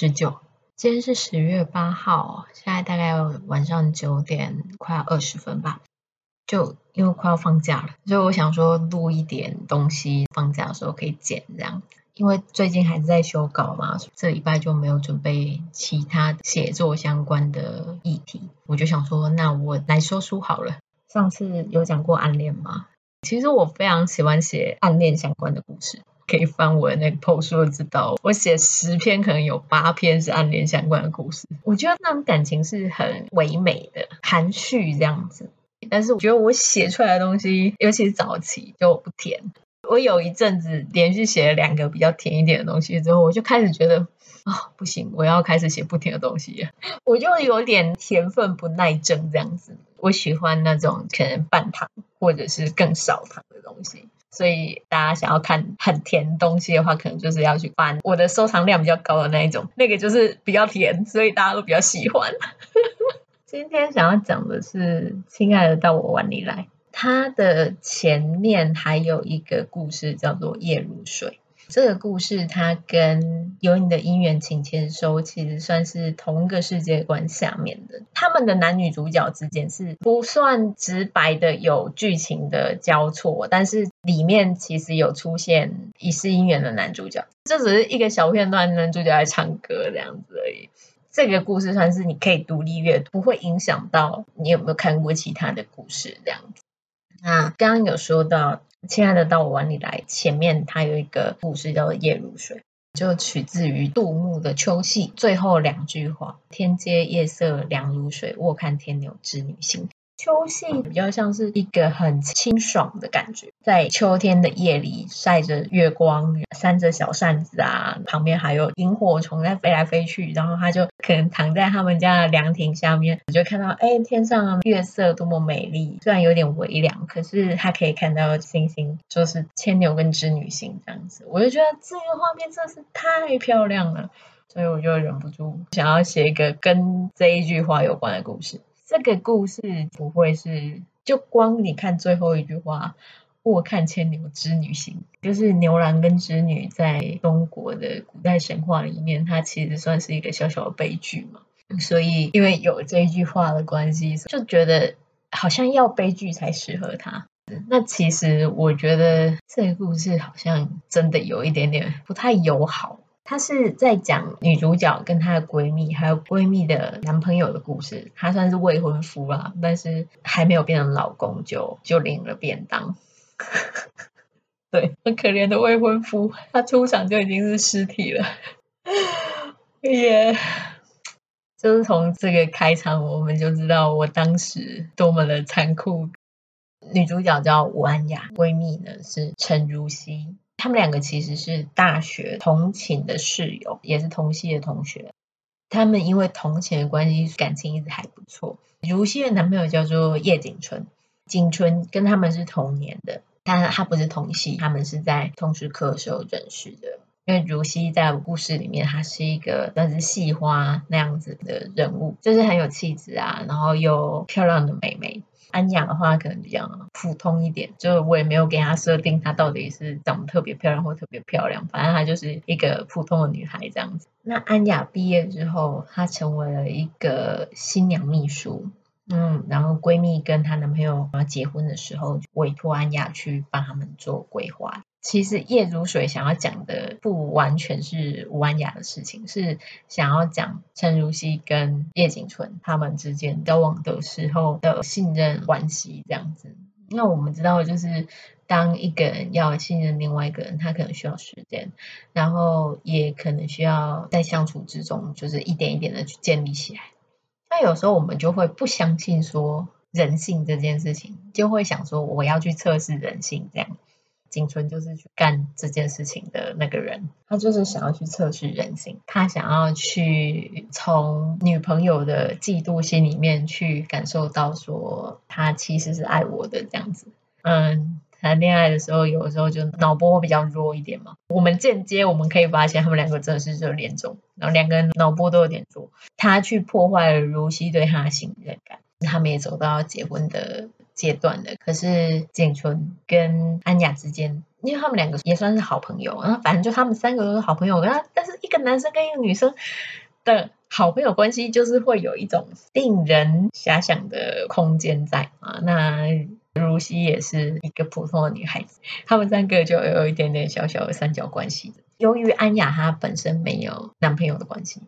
十九。今天是十月八号，现在大概晚上九点快要二十分吧。就因为快要放假了，所以我想说录一点东西，放假的时候可以剪这样。因为最近还是在修稿嘛，这礼拜就没有准备其他写作相关的议题，我就想说，那我来说书好了。上次有讲过暗恋吗？其实我非常喜欢写暗恋相关的故事。可以翻我的那个 post 就知道，我写十篇，可能有八篇是暗恋相关的故事。我觉得那种感情是很唯美的，含蓄这样子。但是我觉得我写出来的东西，尤其是早期就不甜。我有一阵子连续写了两个比较甜一点的东西之后，我就开始觉得啊、不行，我要开始写不甜的东西。我就有点甜分不耐症这样子。我喜欢那种可能半糖或者是更少糖的东西。所以大家想要看很甜东西的话，可能就是要去翻我的收藏量比较高的那一种，那个就是比较甜，所以大家都比较喜欢。今天想要讲的是《亲爱的，到我碗里来》，它的前面还有一个故事叫做《夜如水》。这个故事它跟有你的姻缘请签收其实算是同一个世界观下面的，他们的男女主角之间是不算直白的有剧情的交错，但是里面其实有出现疑似姻缘的男主角，这只是一个小片段，男主角在唱歌这样子而已。这个故事算是你可以独立阅读，不会影响到你有没有看过其他的故事这样子。那刚刚有说到。亲爱的，到我碗里来。前面它有一个故事叫做《夜如水》，就取自于杜牧的《秋夕》最后两句话：“天阶夜色凉如水，卧看天牛织女星。”秋夕比较像是一个很清爽的感觉，在秋天的夜里晒着月光，扇着小扇子啊，旁边还有萤火虫在飞来飞去，然后他就可能躺在他们家的凉亭下面，你就看到哎，天上月色多么美丽，虽然有点微凉，可是他可以看到星星，就是牵牛跟织女星这样子，我就觉得这个画面真是太漂亮了，所以我就忍不住想要写一个跟这一句话有关的故事。这个故事不会是就光你看最后一句话，卧看牵牛织女星，就是牛郎跟织女在中国的古代神话里面，它其实算是一个小小的悲剧嘛。所以因为有这一句话的关系，就觉得好像要悲剧才适合它。那其实我觉得这个故事好像真的有一点点不太友好。她是在讲女主角跟她的闺蜜，还有闺蜜的男朋友的故事。她算是未婚夫啦，但是还没有变成老公就就领了便当。对，很可怜的未婚夫，他出场就已经是尸体了。耶、就是从这个开场，我们就知道我当时多么的残酷。女主角叫吴安雅，闺蜜呢是陈如熙。他们两个其实是大学同寝的室友，也是同系的同学。他们因为同寝的关系，感情一直还不错。如熙的男朋友叫做叶景春，景春跟他们是同年的，但他不是同系，他们是在通识课的时候认识的。因为如熙在故事里面，她是一个算是系花那样子的人物，就是很有气质啊，然后又漂亮的妹妹。安雅的话可能比较普通一点，就我也没有给她设定她到底是长得特别漂亮或特别漂亮，反正她就是一个普通的女孩这样子。那安雅毕业之后，她成为了一个新娘秘书，嗯，然后闺蜜跟她男朋友要结婚的时候，委托安雅去帮他们做规划。其实叶如水想要讲的不完全是吴安雅的事情，是想要讲陈如熙跟叶景春他们之间交往的时候的信任关系这样子。那我们知道，就是当一个人要信任另外一个人，他可能需要时间，然后也可能需要在相处之中，就是一点一点的去建立起来。那有时候我们就会不相信说人性这件事情，就会想说我要去测试人性这样。景春就是去干这件事情的那个人，他就是想要去测试人性，他想要去从女朋友的嫉妒心里面去感受到说，他其实是爱我的这样子。嗯，谈恋爱的时候，有的时候就脑波会比较弱一点嘛。我们间接我们可以发现，他们两个真的是热恋中，然后两个人脑波都有点弱。他去破坏了如熙对他的信任感，他们也走到结婚的阶段的。可是景纯跟安雅之间，因为他们两个也算是好朋友，然后反正就他们三个都是好朋友。然后但是一个男生跟一个女生的好朋友关系，就是会有一种令人遐想的空间在啊。那如熙也是一个普通的女孩子，他们三个就有一点点小小的三角关系。由于安雅她本身没有男朋友的关系，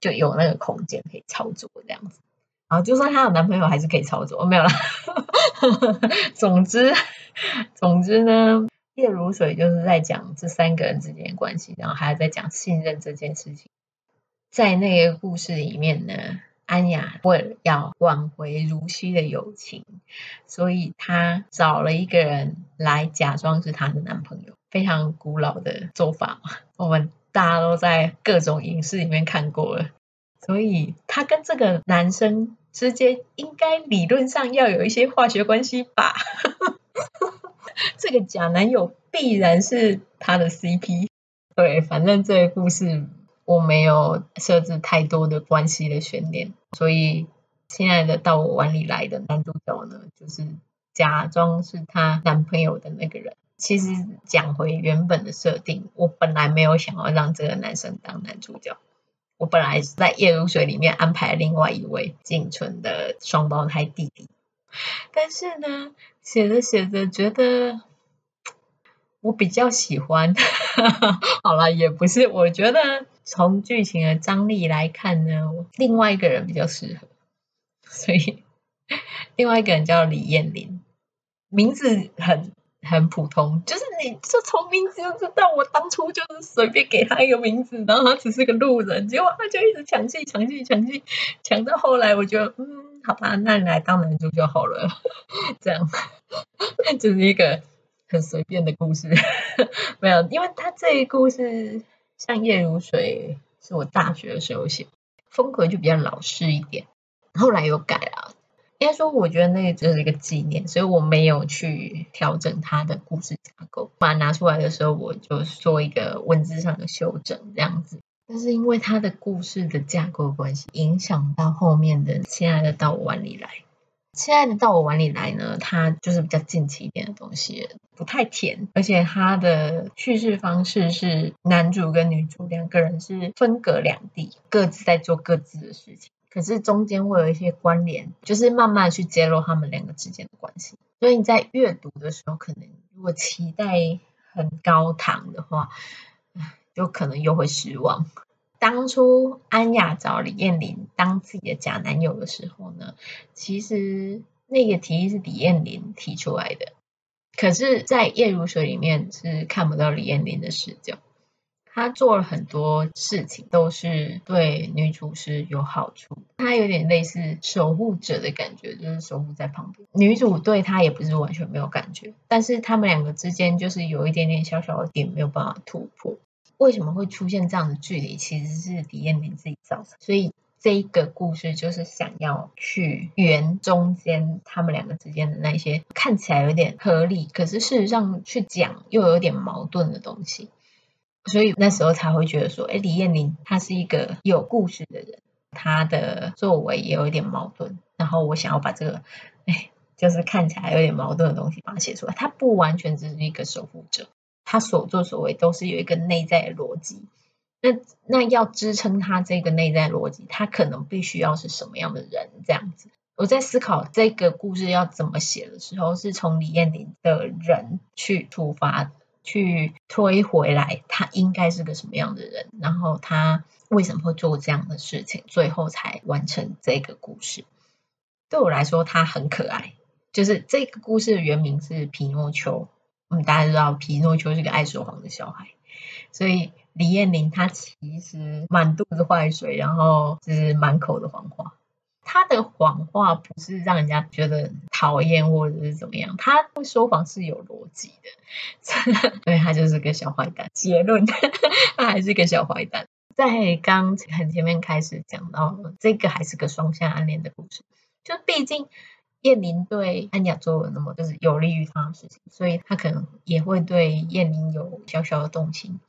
就有那个空间可以操作这样子。啊，就算她有男朋友，还是可以操作，没有啦。总之，总之呢，夜如水就是在讲这三个人之间的关系，然后还在讲信任这件事情。在那个故事里面呢，安雅为了要挽回如熙的友情，所以她找了一个人来假装是她的男朋友，非常古老的做法嘛，我们大家都在各种影视里面看过了。所以她跟这个男生之间应该理论上要有一些化学关系吧？这个假男友必然是他的 CP。对，反正这个故事。我没有设置太多的关系的悬念，所以亲爱的到我碗里来的男主角呢，就是假装是她男朋友的那个人。其实讲回原本的设定，我本来没有想要让这个男生当男主角，我本来是在夜如水里面安排另外一位景纯的双胞胎弟弟，但是呢，写着写着觉得。我比较喜欢，好了，也不是，我觉得从剧情的张力来看呢，另外一个人比较适合，所以另外一个人叫李彦霖，名字很很普通，就是你就从名字就知道，我当初就是随便给他一个名字，然后他只是个路人，结果他就一直抢戏抢戏抢戏，抢到后来，我觉得嗯，好吧，那你来当男主就好了，这样就是一个。很随便的故事，没有，因为他这一故事像夜如水，是我大学的时候写，风格就比较老式一点，后来有改了。应该说，我觉得那个就是一个纪念，所以我没有去调整它的故事架构。把它拿出来的时候，我就做一个文字上的修整，这样子。但是因为它的故事的架构关系，影响到后面的亲爱的到我碗里来。亲爱的，到我碗里来呢，它就是比较近期一点的东西，不太甜，而且它的叙事方式是男主跟女主两个人是分隔两地，各自在做各自的事情，可是中间会有一些关联，就是慢慢去揭露他们两个之间的关系。所以你在阅读的时候，可能如果期待很高糖的话，就可能又会失望。当初安雅找李艳玲当自己的假男友的时候呢，其实那个提议是李艳玲提出来的，可是，在夜如水里面是看不到李艳玲的视角，他做了很多事情都是对女主是有好处，他有点类似守护者的感觉，就是守护在旁边，女主对他也不是完全没有感觉，但是他们两个之间就是有一点点小小的点没有办法突破。为什么会出现这样的距离？其实是李彦霖自己造成。所以这一个故事就是想要去圆中间他们两个之间的那些看起来有点合理，可是事实上去讲又有点矛盾的东西。所以那时候才会觉得说，哎，李艳玲他是一个有故事的人，他的作为也有一点矛盾。然后我想要把这个，哎，就是看起来有点矛盾的东西把它写出来。他不完全只是一个守护者。他所作所为都是有一个内在的逻辑，那那要支撑他这个内在逻辑，他可能必须要是什么样的人？这样子，我在思考这个故事要怎么写的时候，是从李艳玲的人去出发，去推回来，他应该是个什么样的人，然后他为什么会做这样的事情，最后才完成这个故事。对我来说，他很可爱，就是这个故事的原名是《皮诺丘》。我们，大家知道皮诺丘是个爱说谎的小孩，所以李彦霖他其实满肚子坏水，然后就是满口的谎话。他的谎话不是让人家觉得讨厌或者是怎么样，他会说谎是有逻辑的。对，他就是个小坏蛋。结论，他还是个小坏蛋。在刚很前面开始讲到，这个还是个双向暗恋的故事，就毕竟。彦霖对安雅做了那么就是有利于他的事情，所以他可能也会对彦霖有小小的动情。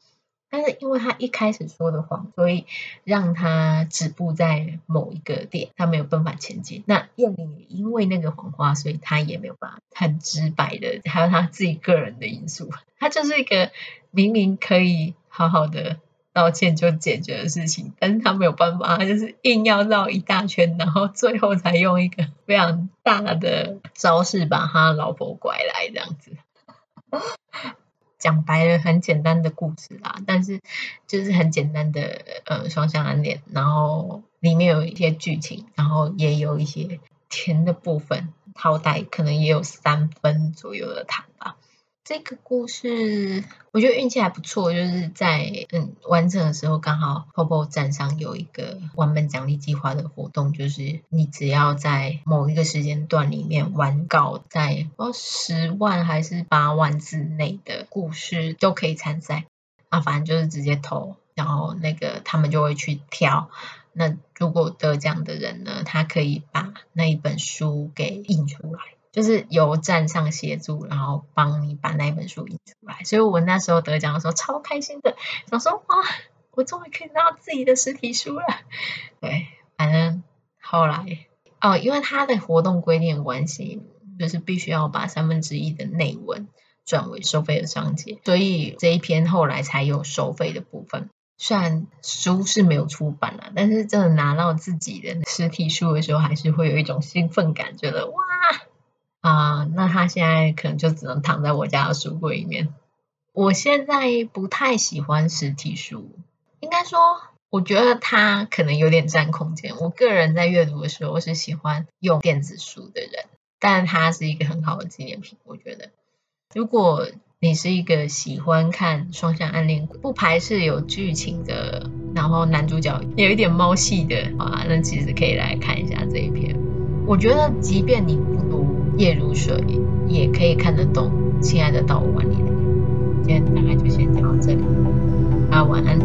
但是因为他一开始说的谎，所以让他止步在某一个点，他没有办法前进。那彦霖也因为那个谎话，所以他也没有办法很直白的，还有他自己个人的因素。他就是一个明明可以好好的道歉就解决的事情，但是他没有办法，他就是硬要绕一大圈，然后最后才用一个非常大的招式把他老婆拐来这样子。讲白了，很简单的故事啦，但是就是很简单的呃双向暗恋，然后里面有一些剧情，然后也有一些甜的部分，好歹可能也有三分左右的糖吧。这个故事我觉得运气还不错，就是在嗯完成的时候，刚好 POPO 站上有一个完本奖励计划的活动，就是你只要在某一个时间段里面完稿在哦十万还是八万字内的故事都可以参赛啊，反正就是直接投，然后那个他们就会去挑。那如果得奖的人呢，他可以把那一本书给印出来。就是由站上协助，然后帮你把那本书印出来。所以我那时候得奖的时候超开心的，想说哇，我终于可以拿到自己的实体书了。对，反正后来哦，因为他的活动规定关系，就是必须要把三分之一的内文转为收费的章节，所以这一篇后来才有收费的部分。虽然书是没有出版了，但是真的拿到自己的实体书的时候，还是会有一种兴奋感，觉得哇。他现在可能就只能躺在我家的书柜里面。我现在不太喜欢实体书，应该说，我觉得它可能有点占空间。我个人在阅读的时候，我是喜欢用电子书的人，但它是一个很好的纪念品。我觉得，如果你是一个喜欢看双向暗恋，不排斥有剧情的，然后男主角有一点猫系的啊，那其实可以来看一下这一篇。我觉得，即便你。夜如水也可以看得懂，亲爱的到我碗里来。今天大概就先讲到这里，大家晚安。